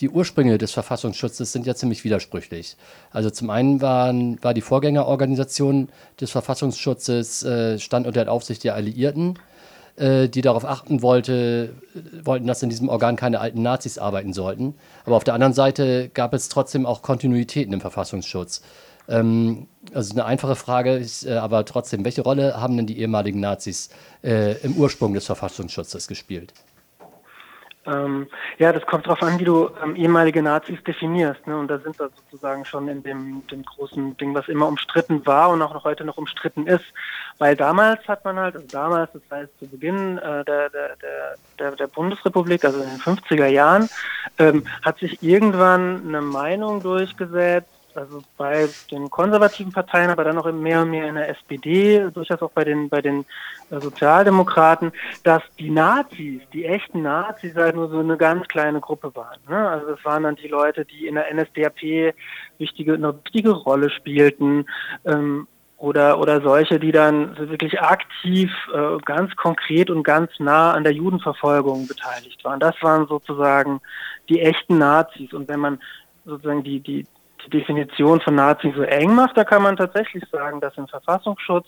die Ursprünge des Verfassungsschutzes sind ja ziemlich widersprüchlich. Also zum einen waren, war die Vorgängerorganisation des Verfassungsschutzes äh, stand unter der Aufsicht der Alliierten, äh, die darauf achten wollte, wollten, dass in diesem Organ keine alten Nazis arbeiten sollten. Aber auf der anderen Seite gab es trotzdem auch Kontinuitäten im Verfassungsschutz. Ähm, also eine einfache Frage ist äh, aber trotzdem, welche Rolle haben denn die ehemaligen Nazis äh, im Ursprung des Verfassungsschutzes gespielt? Ähm, ja, das kommt darauf an, wie du ähm, ehemalige Nazis definierst. Ne? Und da sind wir sozusagen schon in dem, dem großen Ding, was immer umstritten war und auch noch heute noch umstritten ist. Weil damals hat man halt, also damals, das heißt zu Beginn äh, der, der, der, der, Bundesrepublik, also in den 50er Jahren, ähm, hat sich irgendwann eine Meinung durchgesetzt, also bei den konservativen Parteien, aber dann auch mehr und mehr in der SPD, durchaus auch bei den, bei den äh, Sozialdemokraten, dass die Nazis, die echten Nazis halt nur so eine ganz kleine Gruppe waren. Ne? Also das waren dann die Leute, die in der NSDAP wichtige, eine wichtige Rolle spielten. Ähm, oder, oder solche, die dann wirklich aktiv, äh, ganz konkret und ganz nah an der Judenverfolgung beteiligt waren. Das waren sozusagen die echten Nazis. Und wenn man sozusagen die, die, die Definition von Nazi so eng macht, da kann man tatsächlich sagen, dass im Verfassungsschutz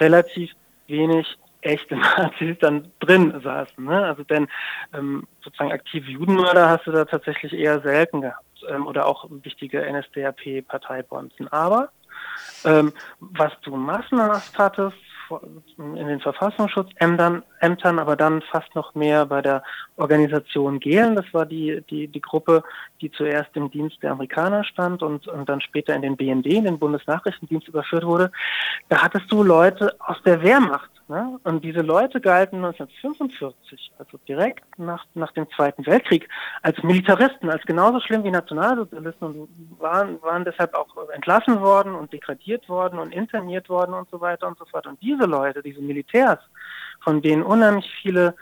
relativ wenig echte Nazis dann drin saßen. Ne? Also denn ähm, sozusagen aktive Judenmörder hast du da tatsächlich eher selten gehabt ähm, oder auch wichtige NSDAP-Parteibonzen. Aber ähm, was du massenhaft hattest, in den Verfassungsschutzämtern, Ämtern, aber dann fast noch mehr bei der Organisation Gehlen. Das war die, die, die Gruppe, die zuerst im Dienst der Amerikaner stand und, und dann später in den BND, in den Bundesnachrichtendienst überführt wurde. Da hattest du Leute aus der Wehrmacht Ne? Und diese Leute galten 1945, also direkt nach, nach dem Zweiten Weltkrieg, als Militaristen, als genauso schlimm wie Nationalsozialisten und waren, waren deshalb auch entlassen worden und degradiert worden und interniert worden und so weiter und so fort. Und diese Leute, diese Militärs, von denen unheimlich viele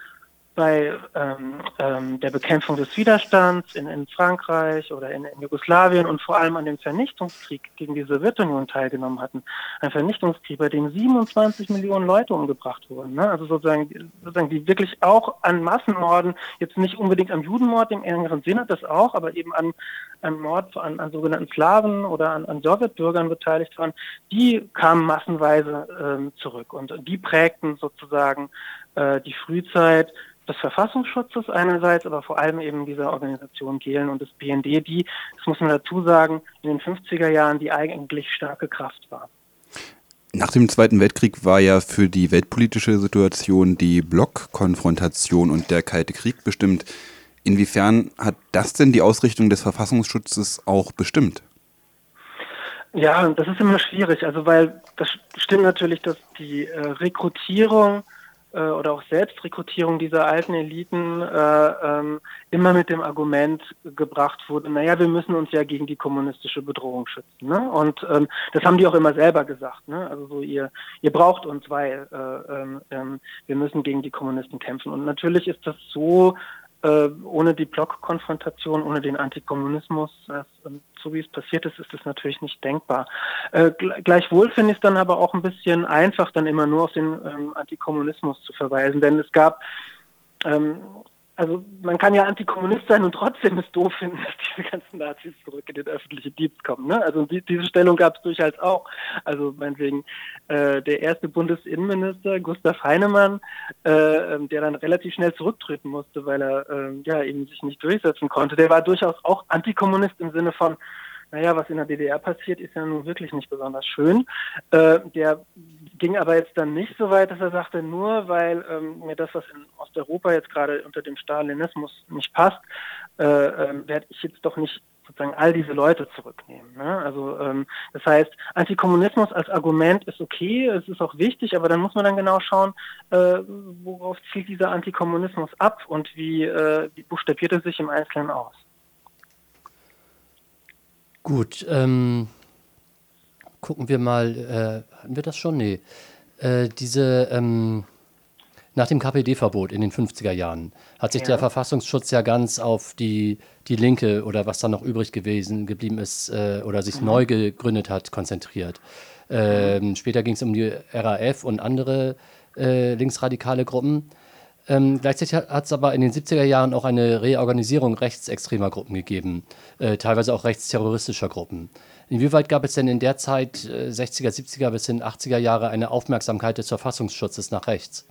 bei ähm, ähm, der Bekämpfung des Widerstands in, in Frankreich oder in, in, Jugoslawien und vor allem an dem Vernichtungskrieg gegen die Sowjetunion teilgenommen hatten. Ein Vernichtungskrieg, bei dem 27 Millionen Leute umgebracht wurden. Ne? Also sozusagen, sozusagen die wirklich auch an Massenmorden, jetzt nicht unbedingt am Judenmord im engeren Sinne, das auch, aber eben an, an Mord an, an sogenannten Slawen oder an, an Sowjetbürgern beteiligt waren, die kamen massenweise ähm, zurück und die prägten sozusagen äh, die Frühzeit des Verfassungsschutzes einerseits, aber vor allem eben dieser Organisation Gehlen und des BND, die, das muss man dazu sagen, in den 50er Jahren die eigentlich starke Kraft war. Nach dem Zweiten Weltkrieg war ja für die weltpolitische Situation die Blockkonfrontation und der Kalte Krieg bestimmt. Inwiefern hat das denn die Ausrichtung des Verfassungsschutzes auch bestimmt? Ja, das ist immer schwierig, also weil das stimmt natürlich, dass die äh, Rekrutierung äh, oder auch Selbstrekrutierung dieser alten Eliten äh, ähm, immer mit dem Argument gebracht wurde, naja, wir müssen uns ja gegen die kommunistische Bedrohung schützen. Ne? Und ähm, das haben die auch immer selber gesagt. Ne? Also so, ihr, ihr braucht uns, weil äh, ähm, ähm wir müssen gegen die Kommunisten kämpfen. Und natürlich ist das so äh, ohne die Blockkonfrontation, ohne den Antikommunismus, äh, so wie es passiert ist, ist das natürlich nicht denkbar. Äh, gleichwohl finde ich es dann aber auch ein bisschen einfach, dann immer nur auf den ähm, Antikommunismus zu verweisen, denn es gab ähm, also man kann ja Antikommunist sein und trotzdem es doof finden, dass diese ganzen Nazis zurück in den öffentlichen Dienst kommen. Ne? Also die, diese Stellung gab es durchaus auch. Also meinetwegen äh, der erste Bundesinnenminister Gustav Heinemann, äh, ähm, der dann relativ schnell zurücktreten musste, weil er äh, ja eben sich nicht durchsetzen konnte, der war durchaus auch Antikommunist im Sinne von naja, was in der DDR passiert, ist ja nun wirklich nicht besonders schön. Äh, der ging aber jetzt dann nicht so weit, dass er sagte, nur weil ähm, mir das, was in Osteuropa jetzt gerade unter dem Stalinismus nicht passt, äh, äh, werde ich jetzt doch nicht sozusagen all diese Leute zurücknehmen. Ne? Also ähm, das heißt, Antikommunismus als Argument ist okay, es ist auch wichtig, aber dann muss man dann genau schauen, äh, worauf zielt dieser Antikommunismus ab und wie, äh, wie buchstabiert er sich im Einzelnen aus. Gut, ähm, gucken wir mal, äh, hatten wir das schon? Nee. Äh, diese, ähm, nach dem KPD-Verbot in den 50er Jahren hat sich ja. der Verfassungsschutz ja ganz auf die, die Linke oder was da noch übrig gewesen geblieben ist äh, oder sich mhm. neu gegründet hat, konzentriert. Ähm, später ging es um die RAF und andere äh, linksradikale Gruppen. Ähm, gleichzeitig hat es aber in den 70er Jahren auch eine Reorganisierung rechtsextremer Gruppen gegeben, äh, teilweise auch rechtsterroristischer Gruppen. Inwieweit gab es denn in der Zeit, äh, 60er, 70er bis hin 80er Jahre, eine Aufmerksamkeit des Verfassungsschutzes nach rechts?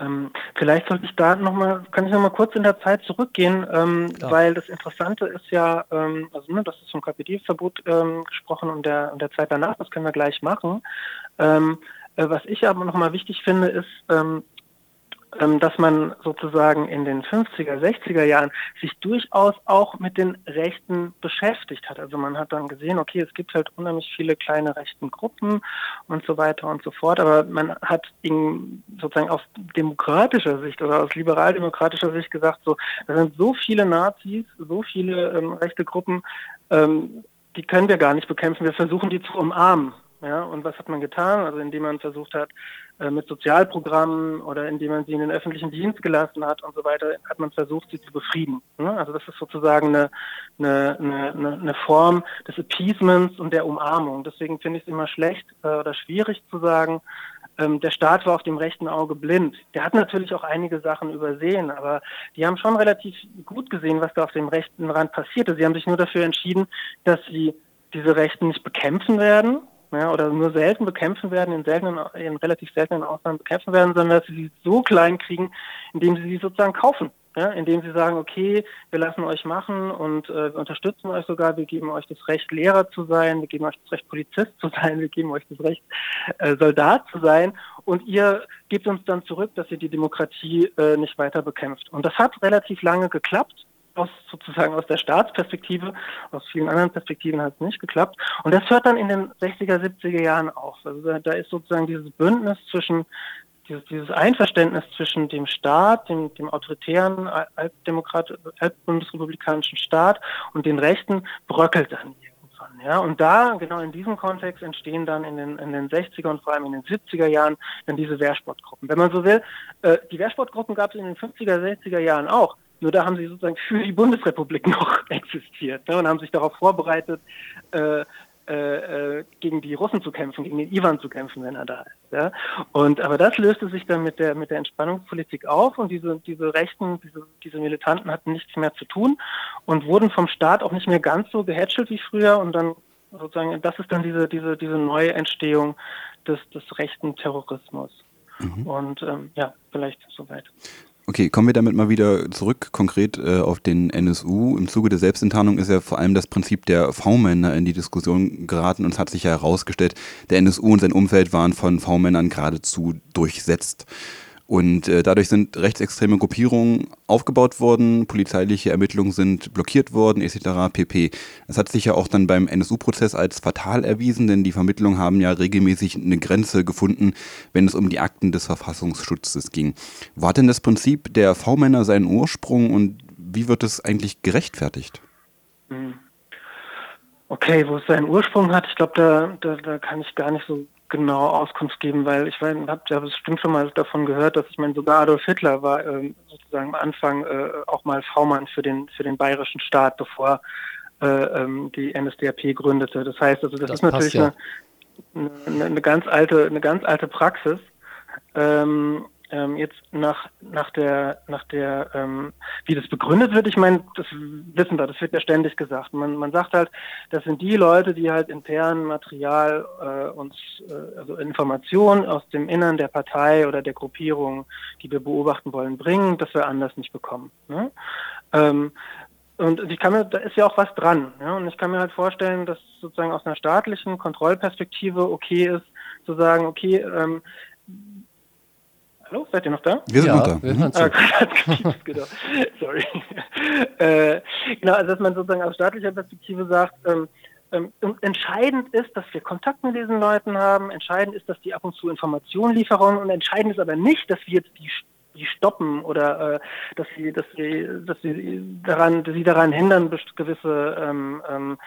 Ähm, vielleicht sollte ich da nochmal, kann ich nochmal kurz in der Zeit zurückgehen, ähm, weil das Interessante ist ja, ähm, also ne, das ist vom KPD-Verbot ähm, gesprochen und der, und der Zeit danach, das können wir gleich machen. Ähm, äh, was ich aber nochmal wichtig finde, ist, ähm, dass man sozusagen in den 50er, 60er Jahren sich durchaus auch mit den Rechten beschäftigt hat. Also man hat dann gesehen, okay, es gibt halt unheimlich viele kleine rechten Gruppen und so weiter und so fort, aber man hat in, sozusagen aus demokratischer Sicht oder aus liberaldemokratischer Sicht gesagt, so, da sind so viele Nazis, so viele ähm, rechte Gruppen, ähm, die können wir gar nicht bekämpfen, wir versuchen die zu umarmen. Ja, und was hat man getan? Also indem man versucht hat, äh, mit Sozialprogrammen oder indem man sie in den öffentlichen Dienst gelassen hat und so weiter, hat man versucht, sie zu befrieden. Ne? Also das ist sozusagen eine, eine, eine, eine Form des Appeasements und der Umarmung. Deswegen finde ich es immer schlecht äh, oder schwierig zu sagen, ähm, der Staat war auf dem rechten Auge blind. Der hat natürlich auch einige Sachen übersehen, aber die haben schon relativ gut gesehen, was da auf dem rechten Rand passierte. Sie haben sich nur dafür entschieden, dass sie diese Rechten nicht bekämpfen werden, ja, oder nur selten bekämpfen werden, in, seltenen, in relativ seltenen Ausnahmen bekämpfen werden, sondern dass sie sie so klein kriegen, indem sie sie sozusagen kaufen. Ja, indem sie sagen, okay, wir lassen euch machen und äh, wir unterstützen euch sogar, wir geben euch das Recht, Lehrer zu sein, wir geben euch das Recht, Polizist zu sein, wir geben euch das Recht, äh, Soldat zu sein und ihr gebt uns dann zurück, dass ihr die Demokratie äh, nicht weiter bekämpft. Und das hat relativ lange geklappt aus sozusagen aus der Staatsperspektive, aus vielen anderen Perspektiven hat es nicht geklappt. Und das hört dann in den 60er, 70er Jahren auf. Also da, da ist sozusagen dieses Bündnis zwischen dieses, dieses Einverständnis zwischen dem Staat, dem, dem autoritären altbundesrepublikanischen Staat und den Rechten bröckelt dann irgendwann. Ja? Und da, genau in diesem Kontext, entstehen dann in den, in den 60er und vor allem in den 70er Jahren dann diese Wehrsportgruppen. Wenn man so will, äh, die Wehrsportgruppen gab es in den 50er, 60er Jahren auch. Nur da haben sie sozusagen für die Bundesrepublik noch existiert ne, und haben sich darauf vorbereitet, äh, äh, äh, gegen die Russen zu kämpfen, gegen den Ivan zu kämpfen, wenn er da ist. Ja? Und aber das löste sich dann mit der mit der Entspannungspolitik auf und diese diese Rechten, diese, diese Militanten hatten nichts mehr zu tun und wurden vom Staat auch nicht mehr ganz so gehätschelt wie früher und dann sozusagen das ist dann diese diese diese neue Entstehung des des rechten Terrorismus. Mhm. Und ähm, ja, vielleicht soweit. Okay, kommen wir damit mal wieder zurück, konkret äh, auf den NSU. Im Zuge der Selbstenttarnung ist ja vor allem das Prinzip der V-Männer in die Diskussion geraten und es hat sich ja herausgestellt, der NSU und sein Umfeld waren von V-Männern geradezu durchsetzt. Und äh, dadurch sind rechtsextreme Gruppierungen aufgebaut worden, polizeiliche Ermittlungen sind blockiert worden, etc. pp. Das hat sich ja auch dann beim NSU-Prozess als fatal erwiesen, denn die Vermittlungen haben ja regelmäßig eine Grenze gefunden, wenn es um die Akten des Verfassungsschutzes ging. War denn das Prinzip der V-Männer seinen Ursprung und wie wird es eigentlich gerechtfertigt? Hm. Okay, wo es seinen Ursprung hat, ich glaube, da, da, da kann ich gar nicht so genau Auskunft geben, weil ich habe ja bestimmt schon mal davon gehört, dass ich meine, sogar Adolf Hitler war äh, sozusagen am Anfang äh, auch mal V-Mann für den für den bayerischen Staat, bevor äh, ähm, die NSDAP gründete. Das heißt, also das, das ist natürlich ja. eine, eine, eine, ganz alte eine ganz alte Praxis. Ähm, ähm, jetzt nach, nach der, nach der, ähm, wie das begründet wird, ich meine, das wissen wir, das wird ja ständig gesagt. Man, man sagt halt, das sind die Leute, die halt intern Material äh, uns, äh, also Informationen aus dem Innern der Partei oder der Gruppierung, die wir beobachten wollen, bringen, dass wir anders nicht bekommen. Ne? Ähm, und ich kann mir, da ist ja auch was dran. Ja? Und ich kann mir halt vorstellen, dass sozusagen aus einer staatlichen Kontrollperspektive okay ist, zu sagen, okay, ähm, Hallo, seid ihr noch da? Wir sind ja, noch da. Wir mhm. ah, genau. Sorry. äh, genau, also dass man sozusagen aus staatlicher Perspektive sagt, ähm, ähm, entscheidend ist, dass wir Kontakt mit diesen Leuten haben, entscheidend ist, dass die ab und zu Informationen liefern und entscheidend ist aber nicht, dass wir jetzt die die stoppen oder äh, dass sie, dass sie, dass sie daran, dass sie daran hindern, gewisse ähm, ähm,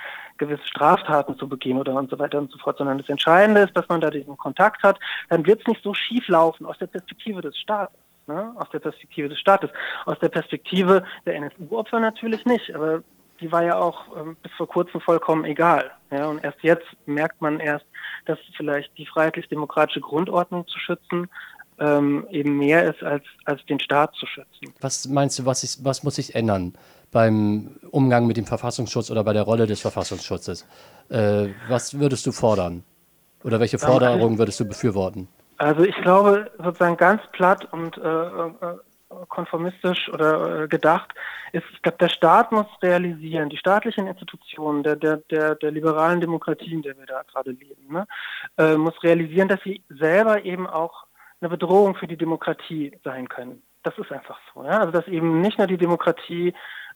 gewisse Straftaten zu begehen oder und so weiter und so fort, sondern das Entscheidende ist, dass man da diesen Kontakt hat, dann wird es nicht so schief laufen aus der Perspektive des Staates. Ne? Aus der Perspektive des Staates. Aus der Perspektive der NSU-Opfer natürlich nicht, aber die war ja auch ähm, bis vor kurzem vollkommen egal. Ja? Und erst jetzt merkt man erst, dass vielleicht die freiheitlich-demokratische Grundordnung zu schützen ähm, eben mehr ist, als, als den Staat zu schützen. Was meinst du, was, ist, was muss sich ändern beim Umgang mit dem Verfassungsschutz oder bei der Rolle des Verfassungsschutzes? Äh, was würdest du fordern? Oder welche ähm, Forderungen würdest du befürworten? Also ich glaube sozusagen ganz platt und äh, äh konformistisch oder äh, gedacht ist, ich glaube, der Staat muss realisieren, die staatlichen Institutionen der, der, der, der liberalen Demokratie, in der wir da gerade leben, ne, äh, muss realisieren, dass sie selber eben auch eine Bedrohung für die Demokratie sein können. Das ist einfach so. Ja? Also dass eben nicht nur die Demokratie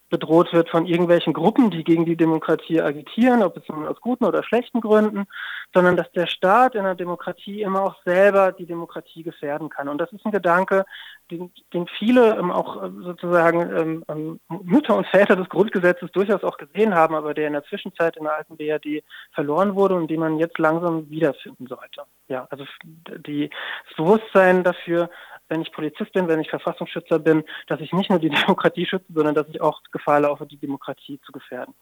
bedroht wird von irgendwelchen Gruppen, die gegen die Demokratie agitieren, ob es nun aus guten oder schlechten Gründen, sondern dass der Staat in der Demokratie immer auch selber die Demokratie gefährden kann. Und das ist ein Gedanke, den, den viele ähm, auch äh, sozusagen ähm, ähm, Mütter und Väter des Grundgesetzes durchaus auch gesehen haben, aber der in der Zwischenzeit in der alten BRD verloren wurde und den man jetzt langsam wiederfinden sollte. Ja, also die, das Bewusstsein dafür, wenn ich Polizist bin, wenn ich Verfassungsschützer bin, dass ich nicht nur die Demokratie schütze, sondern dass ich auch Gefahr laufe, die Demokratie zu gefährden.